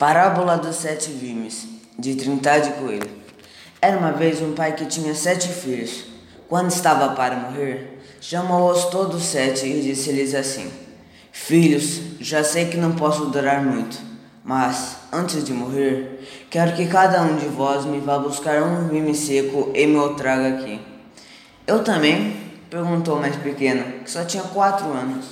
Parábola dos Sete Vimes, de Trindade Coelho. Era uma vez um pai que tinha sete filhos. Quando estava para morrer, chamou-os todos sete e disse-lhes assim: Filhos, já sei que não posso durar muito, mas, antes de morrer, quero que cada um de vós me vá buscar um vime seco e me o traga aqui. Eu também? perguntou o mais pequeno, que só tinha quatro anos.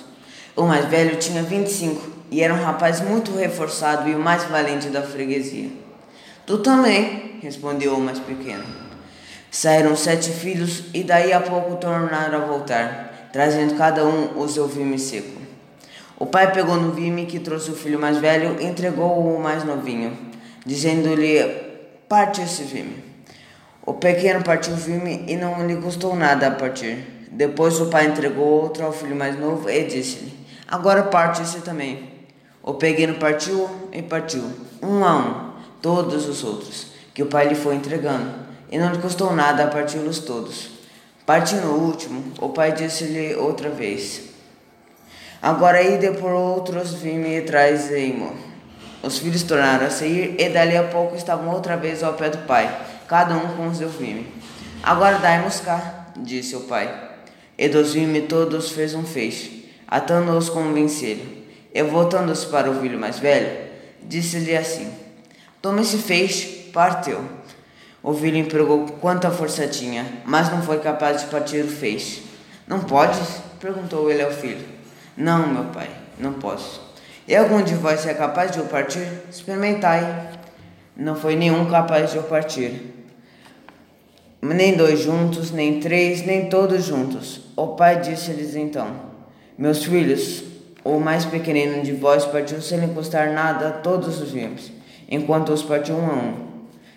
O mais velho tinha vinte e cinco e era um rapaz muito reforçado e o mais valente da freguesia. Tu também, respondeu o mais pequeno. Saíram sete filhos e daí a pouco tornaram a voltar, trazendo cada um o seu vime seco. O pai pegou no vime que trouxe o filho mais velho e entregou o mais novinho, dizendo-lhe: Parte esse vime. O pequeno partiu o vime e não lhe custou nada a partir. Depois o pai entregou outro ao filho mais novo e disse-lhe: Agora parte esse também. O pequeno partiu e partiu, um a um, todos os outros, que o pai lhe foi entregando, e não lhe custou nada a parti-los todos. Partindo o último, o pai disse-lhe outra vez: Agora ide por outros vime e trazei-mo. Os filhos tornaram a sair, e dali a pouco estavam outra vez ao pé do pai, cada um com seu vime. Agora dai-nos cá, disse o pai. E dos vime todos fez um feixe, atando-os com um vencelho e voltando-se para o filho mais velho, disse-lhe assim: Toma esse feixe, parteu. O filho empregou quanta força tinha, mas não foi capaz de partir o feixe. Não podes? perguntou ele ao filho. Não, meu pai, não posso. E algum de vós é capaz de o partir? Experimentai. Não foi nenhum capaz de o partir. Nem dois juntos, nem três, nem todos juntos. O pai disse-lhes então: Meus filhos, o mais pequenino de vós partiu sem lhe custar nada todos os vimes, enquanto os partiu um a um.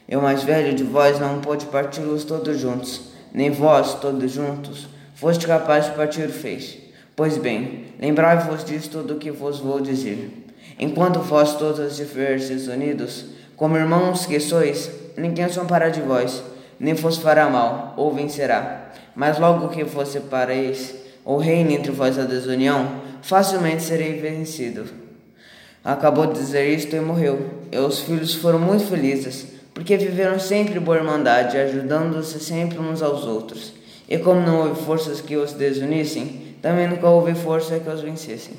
E o mais velho de vós não pôde parti-los todos juntos, nem vós, todos juntos, foste capaz de partir o feixe. Pois bem, lembrai-vos disto do que vos vou dizer. Enquanto vós todos estiveres unidos, como irmãos que sois, ninguém zombará de vós, nem vos fará mal, ou vencerá. Mas logo que vos separeis, ou reine entre vós a desunião, facilmente serei vencido. Acabou de dizer isto e morreu. E os filhos foram muito felizes, porque viveram sempre boa irmandade, ajudando-se sempre uns aos outros. E como não houve forças que os desunissem, também nunca houve força que os vencessem.